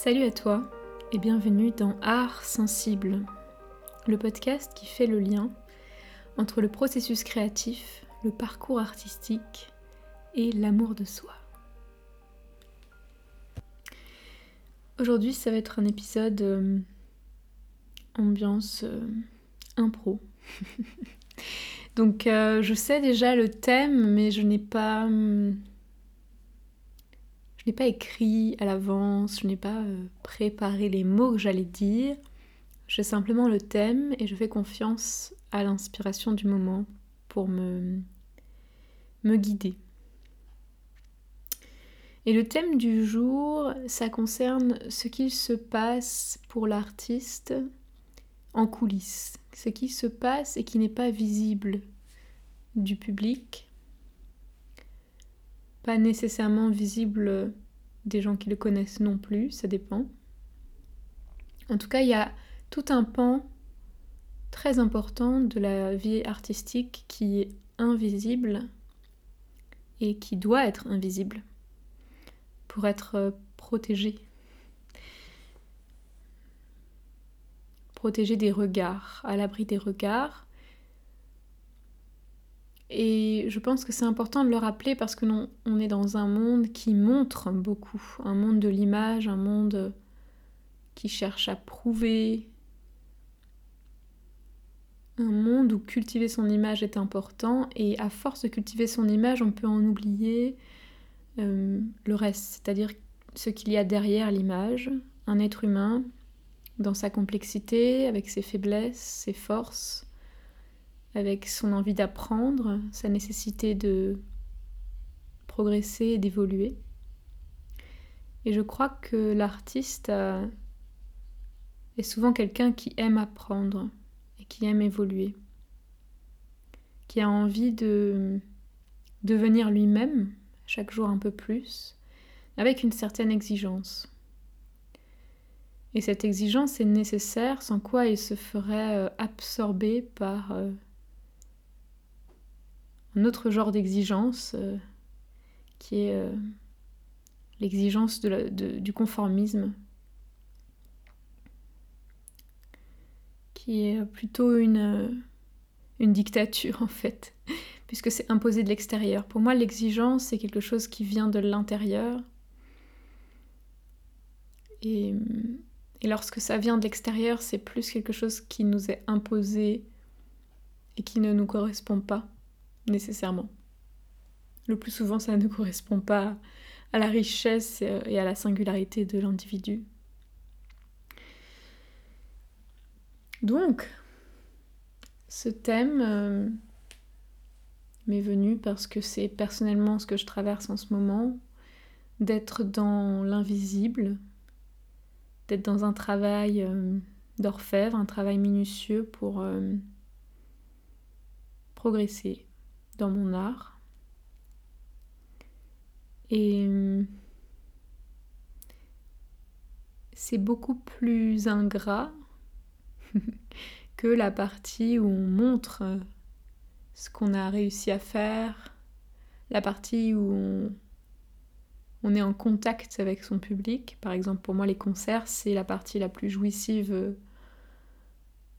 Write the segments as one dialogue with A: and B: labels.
A: Salut à toi et bienvenue dans Art Sensible, le podcast qui fait le lien entre le processus créatif, le parcours artistique et l'amour de soi. Aujourd'hui, ça va être un épisode euh, ambiance euh, impro. Donc, euh, je sais déjà le thème, mais je n'ai pas. Hum, n'ai pas écrit à l'avance, je n'ai pas euh, préparé les mots que j'allais dire. J'ai simplement le thème et je fais confiance à l'inspiration du moment pour me, me guider. Et le thème du jour, ça concerne ce qu'il se passe pour l'artiste en coulisses, ce qui se passe et qui n'est pas visible du public pas nécessairement visible des gens qui le connaissent non plus, ça dépend. En tout cas, il y a tout un pan très important de la vie artistique qui est invisible et qui doit être invisible pour être euh, protégé. Protégé des regards, à l'abri des regards, et je pense que c'est important de le rappeler parce que non, on est dans un monde qui montre beaucoup, un monde de l'image, un monde qui cherche à prouver, un monde où cultiver son image est important et à force de cultiver son image, on peut en oublier euh, le reste, c'est-à-dire ce qu'il y a derrière l'image, un être humain dans sa complexité, avec ses faiblesses, ses forces, avec son envie d'apprendre, sa nécessité de progresser et d'évoluer. Et je crois que l'artiste est souvent quelqu'un qui aime apprendre et qui aime évoluer, qui a envie de devenir lui-même chaque jour un peu plus, avec une certaine exigence. Et cette exigence est nécessaire, sans quoi il se ferait euh, absorber par euh, un autre genre d'exigence euh, qui est euh, l'exigence du conformisme, qui est plutôt une, une dictature en fait, puisque c'est imposé de l'extérieur. Pour moi, l'exigence, c'est quelque chose qui vient de l'intérieur. Et, lorsque ça vient de l'extérieur, c'est plus quelque chose qui nous est imposé et qui ne nous correspond pas nécessairement. Le plus souvent, ça ne correspond pas à la richesse et à la singularité de l'individu. Donc, ce thème euh, m'est venu parce que c'est personnellement ce que je traverse en ce moment, d'être dans l'invisible, d'être dans un travail euh, d'orfèvre, un travail minutieux pour euh, progresser, dans mon art. Et hum, c'est beaucoup plus ingrat que la partie où on montre ce qu'on a réussi à faire, la partie où on, est en contact avec son public. Par exemple, pour moi, les concerts, c'est la partie la plus jouissive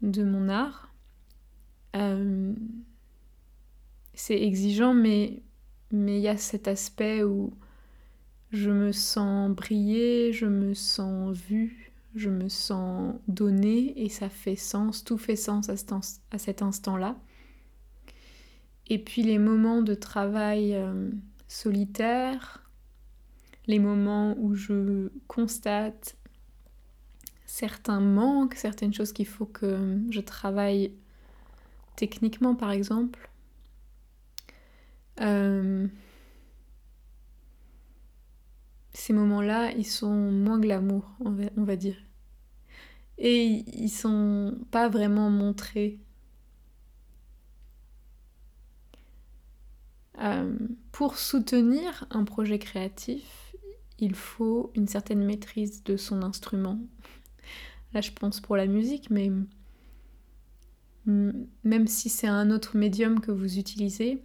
A: de mon art. Euh, c'est exigeant, mais il y a cet aspect où je me sens briller, je me sens vue, je me sens donnée et ça fait sens, tout fait sens à cet, instant-là. Et puis les moments de travail euh, solitaire, les moments où je constate certains manques, certaines choses qu'il faut que je travaille techniquement par exemple, euh, ces moments-là, ils sont moins glamour, on va, dire. Et ils sont pas vraiment montrés. Euh, pour soutenir un projet créatif, il faut une certaine maîtrise de son instrument. Là, je pense pour la musique, mais même si c'est un autre médium que vous utilisez,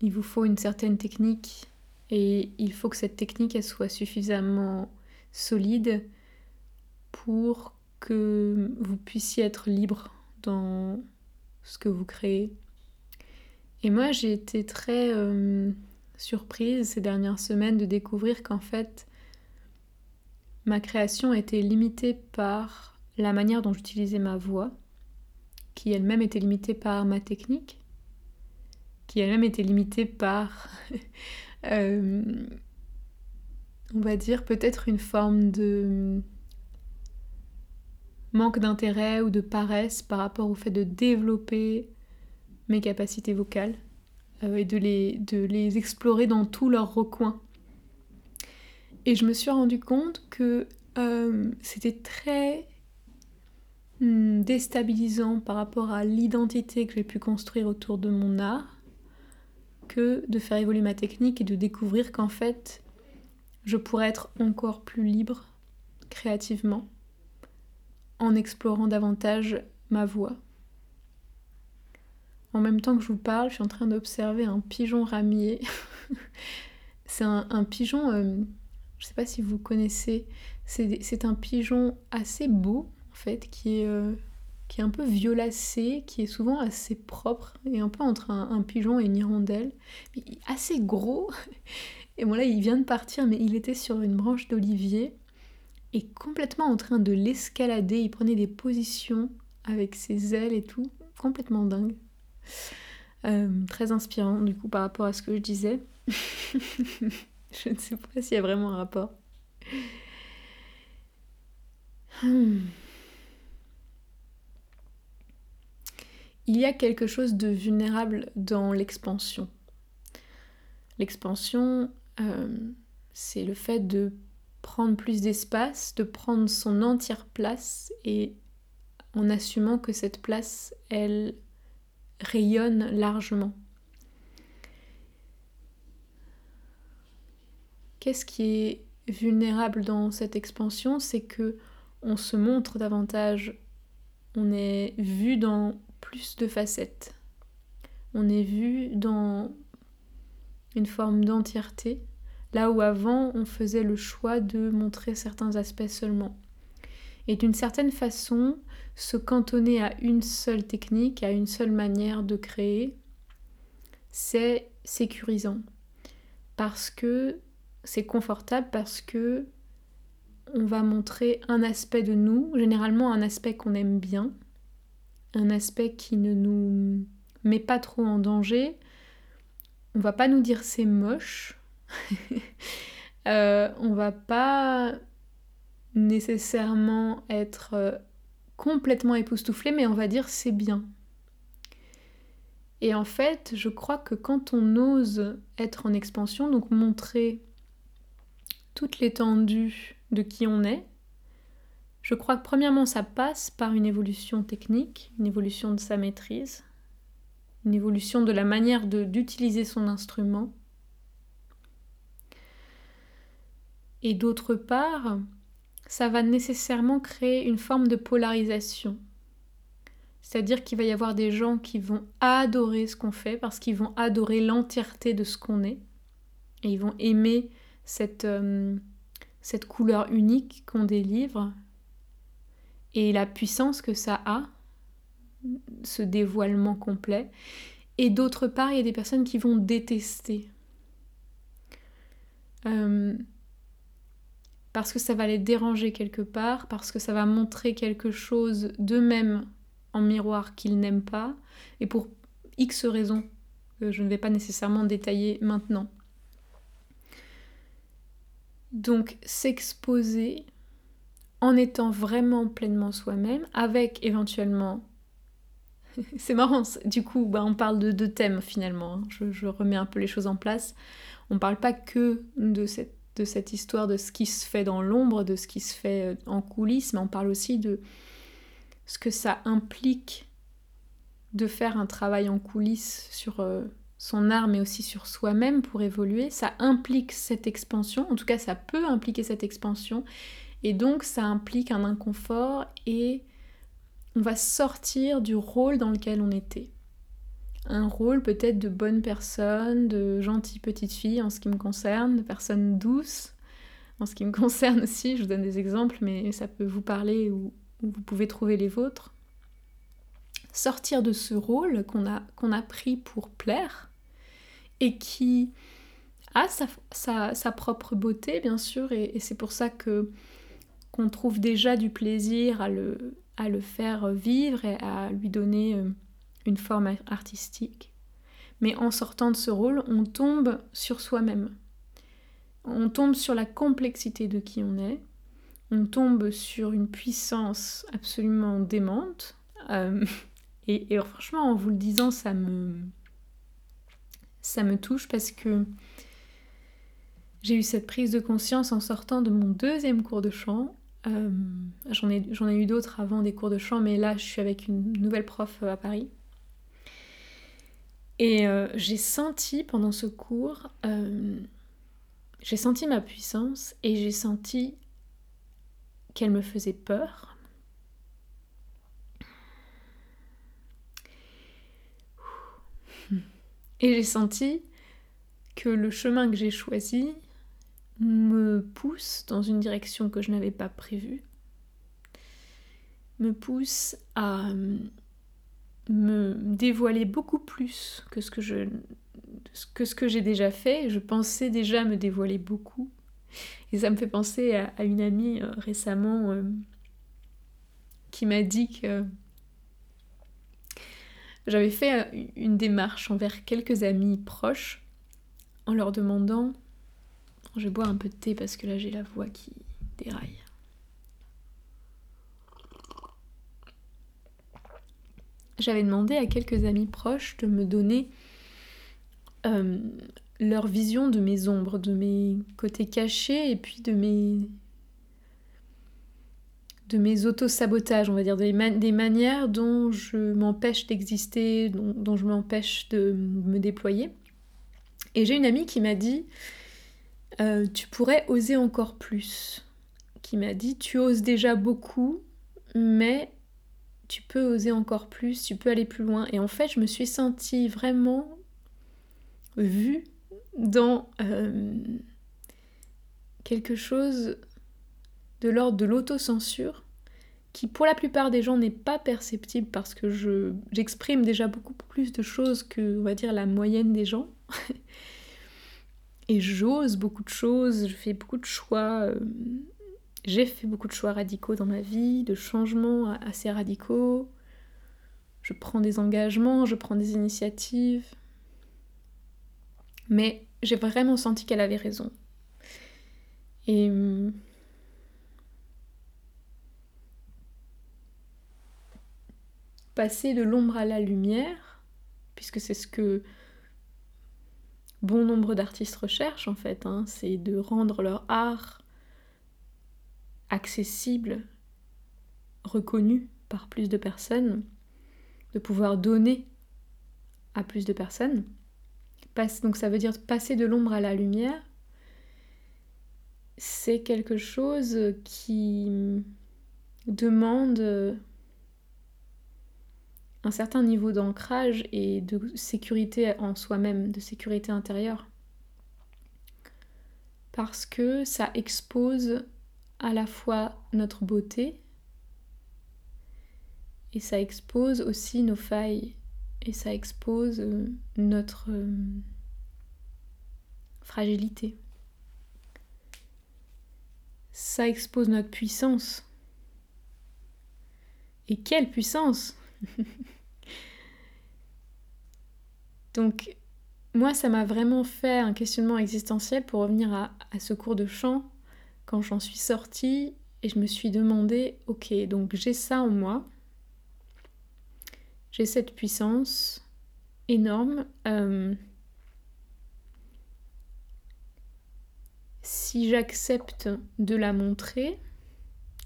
A: il vous faut une certaine technique et il faut que cette technique soit suffisamment solide pour que vous puissiez être libre dans ce que vous créez. Et moi, j'ai été très euh, surprise ces dernières semaines de découvrir qu'en fait, ma création était limitée par la manière dont j'utilisais ma voix, qui elle-même était limitée par ma technique, qui elle-même était limitée par, euh, on va dire, peut-être une forme de manque d'intérêt ou de paresse par rapport au fait de développer mes capacités vocales euh, et de les, explorer dans tous leurs recoins. Et je me suis rendu compte que euh, c'était très hmm, déstabilisant par rapport à l'identité que j'ai pu construire autour de mon art que de faire évoluer ma technique et de découvrir qu'en fait je pourrais être encore plus libre créativement en explorant davantage ma voix. En même temps que je vous parle, je suis en train d'observer un pigeon ramier. c'est un, pigeon, euh, je ne sais pas si vous connaissez, c'est un pigeon assez beau en fait, qui est, euh, qui est un peu violacé, qui est souvent assez propre, et un peu entre un, pigeon et une hirondelle, assez gros. Et bon là, il vient de partir, mais il était sur une branche d'olivier et complètement en train de l'escalader. Il prenait des positions avec ses ailes et tout, complètement dingue. Euh, très inspirant du coup par rapport à ce que je disais. je ne sais pas s'il y a vraiment un rapport. Hmm. Il y a quelque chose de vulnérable dans l'expansion. L'expansion, euh, c'est le fait de prendre plus d'espace, de prendre son entière place et en assumant que cette place, elle rayonne largement. Qu'est-ce qui est vulnérable dans cette expansion? C'est que on se montre davantage, on est vu dans plus de facettes. On est vu dans une forme d'entièreté là où avant on faisait le choix de montrer certains aspects seulement. Et d'une certaine façon, se cantonner à une seule technique, à une seule manière de créer, c'est sécurisant. Parce que c'est confortable, parce que on va montrer un aspect de nous, généralement un aspect qu'on aime bien, un aspect qui ne nous met pas trop en danger. On va pas nous dire c'est moche, euh, on va pas nécessairement être euh, complètement époustouflé, mais on va dire c'est bien. Et en fait, je crois que quand on ose être en expansion, donc montrer toute l'étendue de qui on est, je crois que premièrement ça passe par une évolution technique, une évolution de sa maîtrise, une évolution de la manière d'utiliser son instrument, Et d'autre part, ça va nécessairement créer une forme de polarisation. C'est-à-dire qu'il va y avoir des gens qui vont adorer ce qu'on fait parce qu'ils vont adorer l'entièreté de ce qu'on est. Et ils vont aimer cette, euh, cette couleur unique qu'on délivre et la puissance que ça a, ce dévoilement complet. Et d'autre part, il y a des personnes qui vont détester. Euh, parce que ça va les déranger quelque part, parce que ça va montrer quelque chose d'eux-mêmes en miroir qu'ils n'aiment pas, et pour X raisons que je ne vais pas nécessairement détailler maintenant. Donc s'exposer en étant vraiment pleinement soi-même, avec éventuellement... C'est marrant, du coup, bah, on parle de deux thèmes finalement, hein. je, remets un peu les choses en place. On ne parle pas que de cette de cette histoire de ce qui se fait dans l'ombre, de ce qui se fait euh, en coulisses, mais on parle aussi de ce que ça implique de faire un travail en coulisses sur euh, son art, mais aussi sur soi-même pour évoluer. Ça implique cette expansion, en tout cas ça peut impliquer cette expansion, et donc ça implique un inconfort et on va sortir du rôle dans lequel on était un rôle peut-être de bonne personne, de gentille petite fille en ce qui me concerne, de personne douce, en ce qui me concerne aussi, je vous donne des exemples, mais ça peut vous parler ou, vous pouvez trouver les vôtres. Sortir de ce rôle qu'on a, qu'on a pris pour plaire et qui a sa, propre beauté, bien sûr, et, c'est pour ça que qu'on trouve déjà du plaisir à le, à le faire vivre et à lui donner euh, une forme artistique. Mais en sortant de ce rôle, on tombe sur soi-même. On tombe sur la complexité de qui on est. On tombe sur une puissance absolument démente. Euh, et, franchement, en vous le disant, ça me, ça me touche parce que j'ai eu cette prise de conscience en sortant de mon deuxième cours de chant. Euh, j'en ai, eu d'autres avant des cours de chant, mais là, je suis avec une nouvelle prof à Paris. Et euh, j'ai senti pendant ce cours, euh, j'ai senti ma puissance et j'ai senti qu'elle me faisait peur. Et j'ai senti que le chemin que j'ai choisi me pousse dans une direction que je n'avais pas prévue, me pousse à me dévoiler beaucoup plus que ce que j'ai déjà fait. Je pensais déjà me dévoiler beaucoup. Et ça me fait penser à, une amie euh, récemment euh, qui m'a dit que j'avais fait euh, une démarche envers quelques amis proches en leur demandant... Je vais boire un peu de thé parce que là j'ai la voix qui déraille. j'avais demandé à quelques amis proches de me donner euh, leur vision de mes ombres, de mes côtés cachés et puis de mes de mes auto-sabotages, on va dire, des, manières dont je m'empêche d'exister, dont, je m'empêche de me déployer. Et j'ai une amie qui m'a dit, euh, tu pourrais oser encore plus. Qui m'a dit, tu oses déjà beaucoup, mais tu peux oser encore plus, tu peux aller plus loin. Et en fait, je me suis sentie vraiment vue dans euh, quelque chose de l'ordre de l'autocensure qui pour la plupart des gens n'est pas perceptible parce que je j'exprime déjà beaucoup plus de choses que va dire la moyenne des gens et j'ose beaucoup de choses je fais beaucoup de choix euh, j'ai fait beaucoup de choix radicaux dans ma vie, de changements assez radicaux. Je prends des engagements, je prends des initiatives. Mais j'ai vraiment senti qu'elle avait raison. Et hum, passer de l'ombre à la lumière, puisque c'est ce que bon nombre d'artistes recherchent en fait, hein, c'est de rendre leur art accessible, reconnu par plus de personnes, de pouvoir donner à plus de personnes. Donc ça veut dire passer de l'ombre à la lumière. C'est quelque chose qui demande un certain niveau d'ancrage et de sécurité en soi-même, de sécurité intérieure. Parce que ça expose à la fois notre beauté et ça expose aussi nos failles et ça expose euh, notre euh, fragilité. Ça expose notre puissance. Et quelle puissance? Donc, moi, ça m'a vraiment fait un questionnement existentiel pour revenir à, à ce cours de chant quand j'en suis sortie et je me suis demandé, ok, donc j'ai ça en moi, j'ai cette puissance énorme. Euh, si j'accepte de la montrer,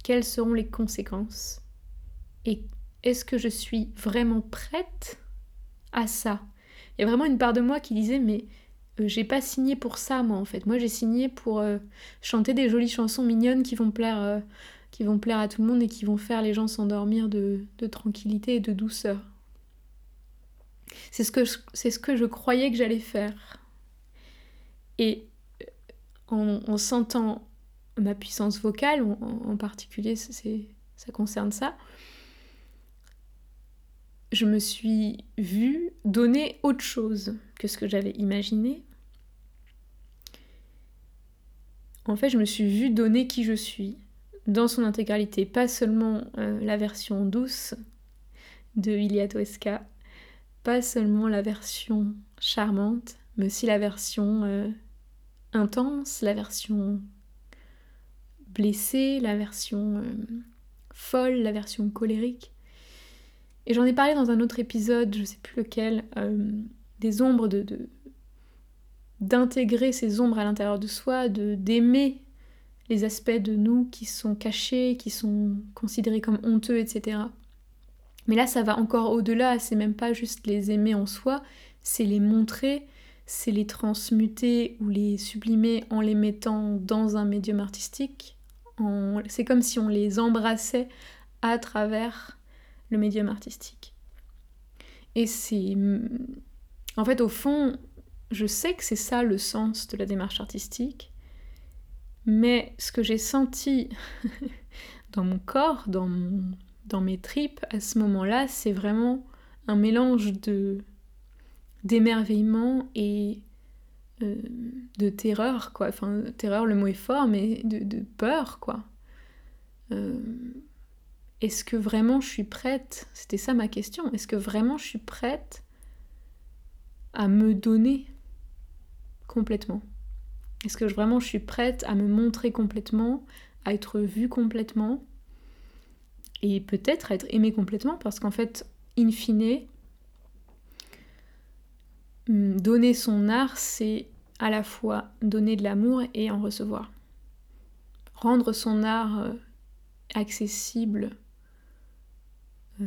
A: quelles seront les conséquences Et est-ce que je suis vraiment prête à ça? Il y a vraiment une part de moi qui disait mais euh, j'ai pas signé pour ça moi en fait. Moi j'ai signé pour euh, chanter des jolies chansons mignonnes qui vont plaire euh, qui vont plaire à tout le monde et qui vont faire les gens s'endormir de, tranquillité et de douceur. C'est ce que je, croyais que j'allais faire. Et en sentant ma puissance vocale en, particulier, ça concerne ça. Je me suis vue donner autre chose que ce que j'avais imaginé. En fait, je me suis vue donner qui je suis dans son intégralité, pas seulement euh, la version douce de Ilia Toesca, pas seulement la version charmante, mais aussi la version euh, intense, la version blessée, la version euh, folle, la version colérique. Et j'en ai parlé dans un autre épisode, je sais plus lequel, euh, des ombres, de, d'intégrer ces ombres à l'intérieur de soi, de d'aimer les aspects de nous qui sont cachés, qui sont considérés comme honteux, etc. Mais là, ça va encore au-delà, c'est même pas juste les aimer en soi, c'est les montrer, c'est les transmuter ou les sublimer en les mettant dans un médium artistique. C'est comme si on les embrassait à travers le médium artistique. Et c'est... En fait, au fond, je sais que c'est ça le sens de la démarche artistique, mais ce que j'ai senti dans mon corps, dans, dans mes tripes à ce moment-là, c'est vraiment un mélange de d'émerveillement et euh, de terreur, quoi. Enfin, terreur, le mot est fort, mais de, peur, quoi. Euh, est-ce que vraiment je suis prête? C'était ça ma question. Est-ce que vraiment je suis prête à me donner complètement? Est-ce que vraiment je suis prête à me montrer complètement, à être vue complètement et peut-être à être aimée complètement? Parce qu'en fait, in fine, Hmm, donner son art, c'est à la fois donner de l'amour et en recevoir. Rendre son art euh, accessible, euh,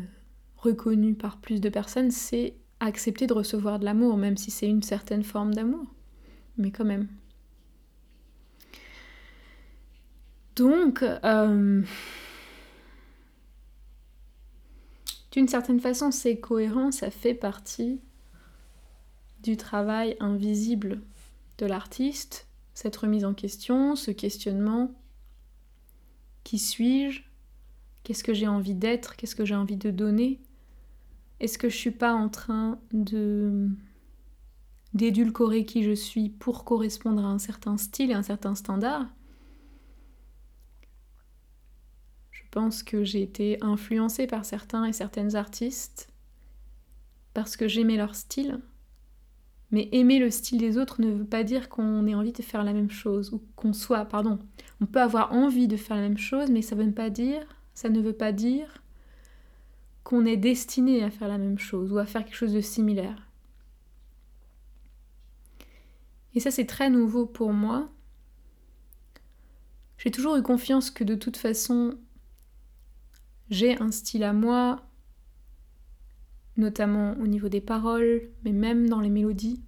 A: reconnu par plus de personnes, c'est accepter de recevoir de l'amour, même si c'est une certaine forme d'amour. Mais quand même. Donc, euh, d'une certaine façon, c'est cohérent, ça fait partie du travail invisible de l'artiste, cette remise en question, ce questionnement. Qui suis-je Qu'est-ce que j'ai envie d'être? Qu'est-ce que j'ai envie de donner? Est-ce que je suis pas en train de d'édulcorer qui je suis pour correspondre à un certain style et un certain standard? Je pense que j'ai été influencée par certains et certaines artistes parce que j'aimais leur style, mais aimer le style des autres ne veut pas dire qu'on ait envie de faire la même chose, ou qu'on soit, pardon, on peut avoir envie de faire la même chose, mais ça, veut pas dire, ça ne veut pas dire qu'on est destiné à faire la même chose, ou à faire quelque chose de similaire. Et ça, c'est très nouveau pour moi. J'ai toujours eu confiance que de toute façon, j'ai un style à moi, notamment au niveau des paroles, mais même dans les mélodies.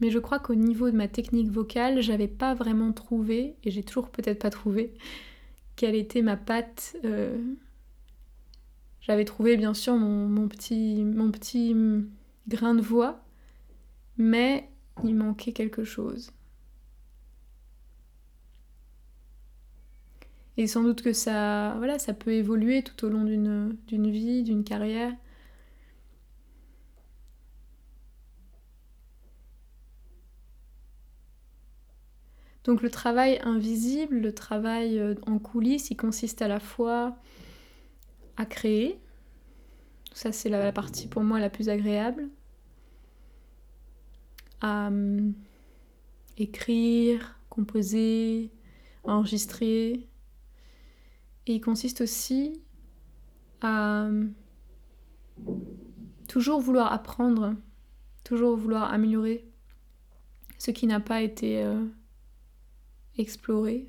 A: Mais je crois qu'au niveau de ma technique vocale, j'avais pas vraiment trouvé, et j'ai toujours peut-être pas trouvé, quelle était ma patte. Euh, j'avais trouvé bien sûr mon, petit, mon petit grain de voix, mais il manquait quelque chose. Et sans doute que ça, voilà, ça peut évoluer tout au long d'une vie, d'une carrière. Donc le travail invisible, le travail euh, en coulisses, il consiste à la fois à créer, ça c'est la, partie pour moi la plus agréable, à hum, écrire, composer, enregistrer, et il consiste aussi à euh, toujours vouloir apprendre, toujours vouloir améliorer ce qui n'a pas été euh, exploré.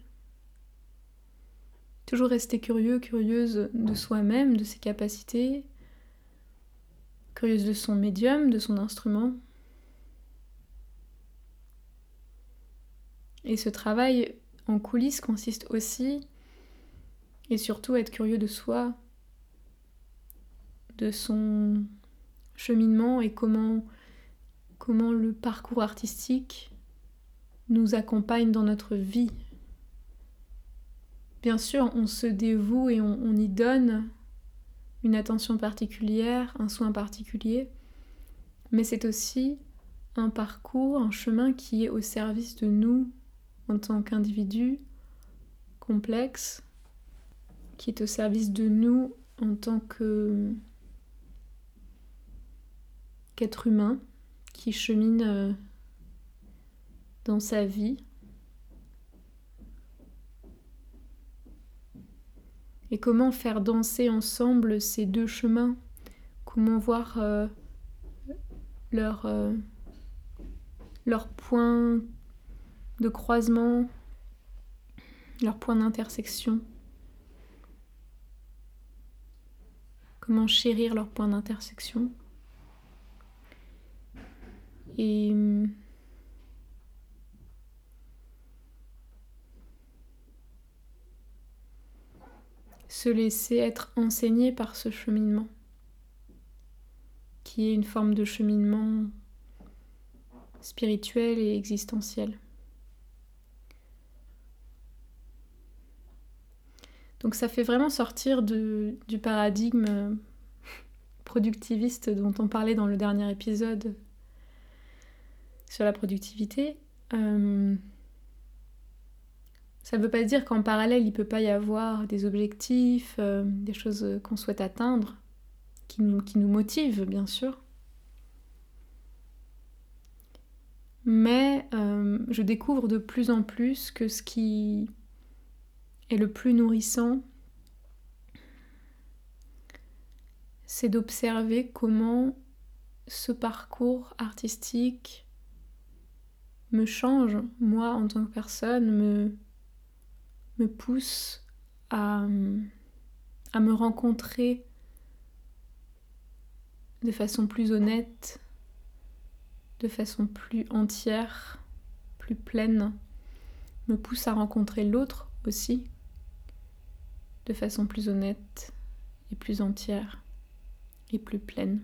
A: Toujours rester curieux, curieuse de soi-même, de ses capacités, curieuse de son médium, de son instrument. Et ce travail en coulisses consiste aussi et surtout être curieux de soi, de son cheminement et comment, comment le parcours artistique nous accompagne dans notre vie. Bien sûr, on se dévoue et on, y donne une attention particulière, un soin particulier, mais c'est aussi un parcours, un chemin qui est au service de nous en tant qu'individus complexes, qui est au service de nous en tant que qu'être humain qui chemine euh, dans sa vie. Et comment faire danser ensemble ces deux chemins? Comment voir euh, leur, euh, point de croisement, leur point d'intersection? Comment chérir leur point d'intersection? Et se laisser être enseigné par ce cheminement, qui est une forme de cheminement spirituel et existentiel. Donc ça fait vraiment sortir du paradigme productiviste dont on parlait dans le dernier épisode sur la productivité, euh, ça ne veut pas dire qu'en parallèle, il ne peut pas y avoir des objectifs, euh, des choses qu'on souhaite atteindre, qui nous, qui nous motivent, bien sûr. Mais euh, je découvre de plus en plus que ce qui est le plus nourrissant, c'est d'observer comment ce parcours artistique me change, moi en tant que personne, me, pousse à, à me rencontrer de façon plus honnête, de façon plus entière, plus pleine, me pousse à rencontrer l'autre aussi, de façon plus honnête et plus entière et plus pleine.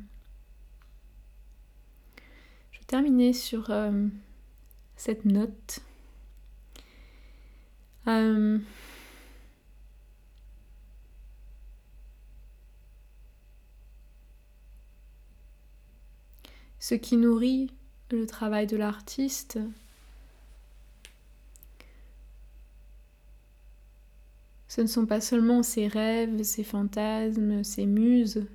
A: Je vais terminer sur euh, cette note. Euh, ce qui nourrit le travail de l'artiste, ce ne sont pas seulement ses rêves, ses fantasmes, ses muses,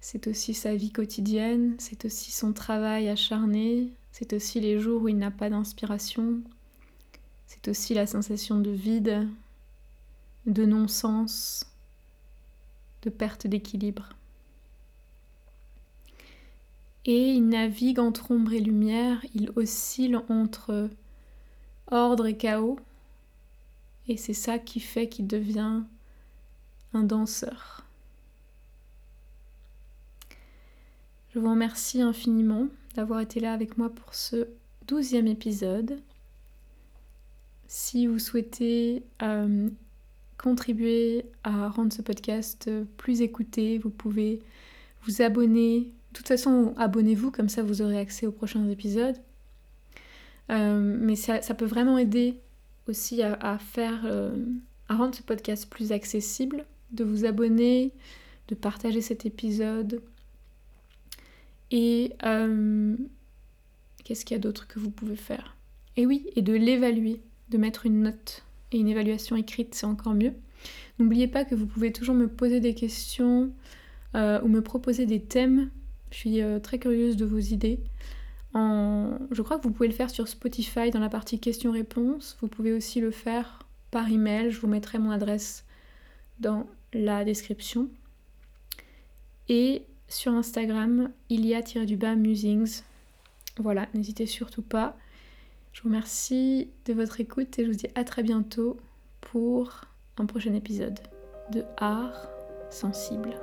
A: c'est aussi sa vie quotidienne, c'est aussi son travail acharné, c'est aussi les jours où il n'a pas d'inspiration, c'est aussi la sensation de vide, de non-sens, de perte d'équilibre. Et il navigue entre ombre et lumière, il oscille entre ordre et chaos, et c'est ça qui fait qu'il devient un danseur. Je vous remercie infiniment d'avoir été là avec moi pour ce douzième épisode. Si vous souhaitez euh, contribuer à rendre ce podcast plus écouté, vous pouvez vous abonner. De toute façon, abonnez-vous, comme ça vous aurez accès aux prochains épisodes. Euh, mais ça, peut vraiment aider aussi euh, à rendre ce podcast plus accessible, de vous abonner, de partager cet épisode, et qu'est-ce qu'il y a d'autre que vous pouvez faire? Et oui, et de l'évaluer, de mettre une note et une évaluation écrite, c'est encore mieux. N'oubliez pas que vous pouvez toujours me poser des questions euh, ou me proposer des thèmes. Je suis euh, très curieuse de vos idées. Je crois que vous pouvez le faire sur Spotify dans la partie questions-réponses. Vous pouvez aussi le faire par email. Je vous mettrai mon adresse dans la description. Et sur Instagram, il y a tiré du bas musings. Voilà, n'hésitez surtout pas. Je vous remercie de votre écoute et je vous dis à très bientôt pour un prochain épisode de Art sensible.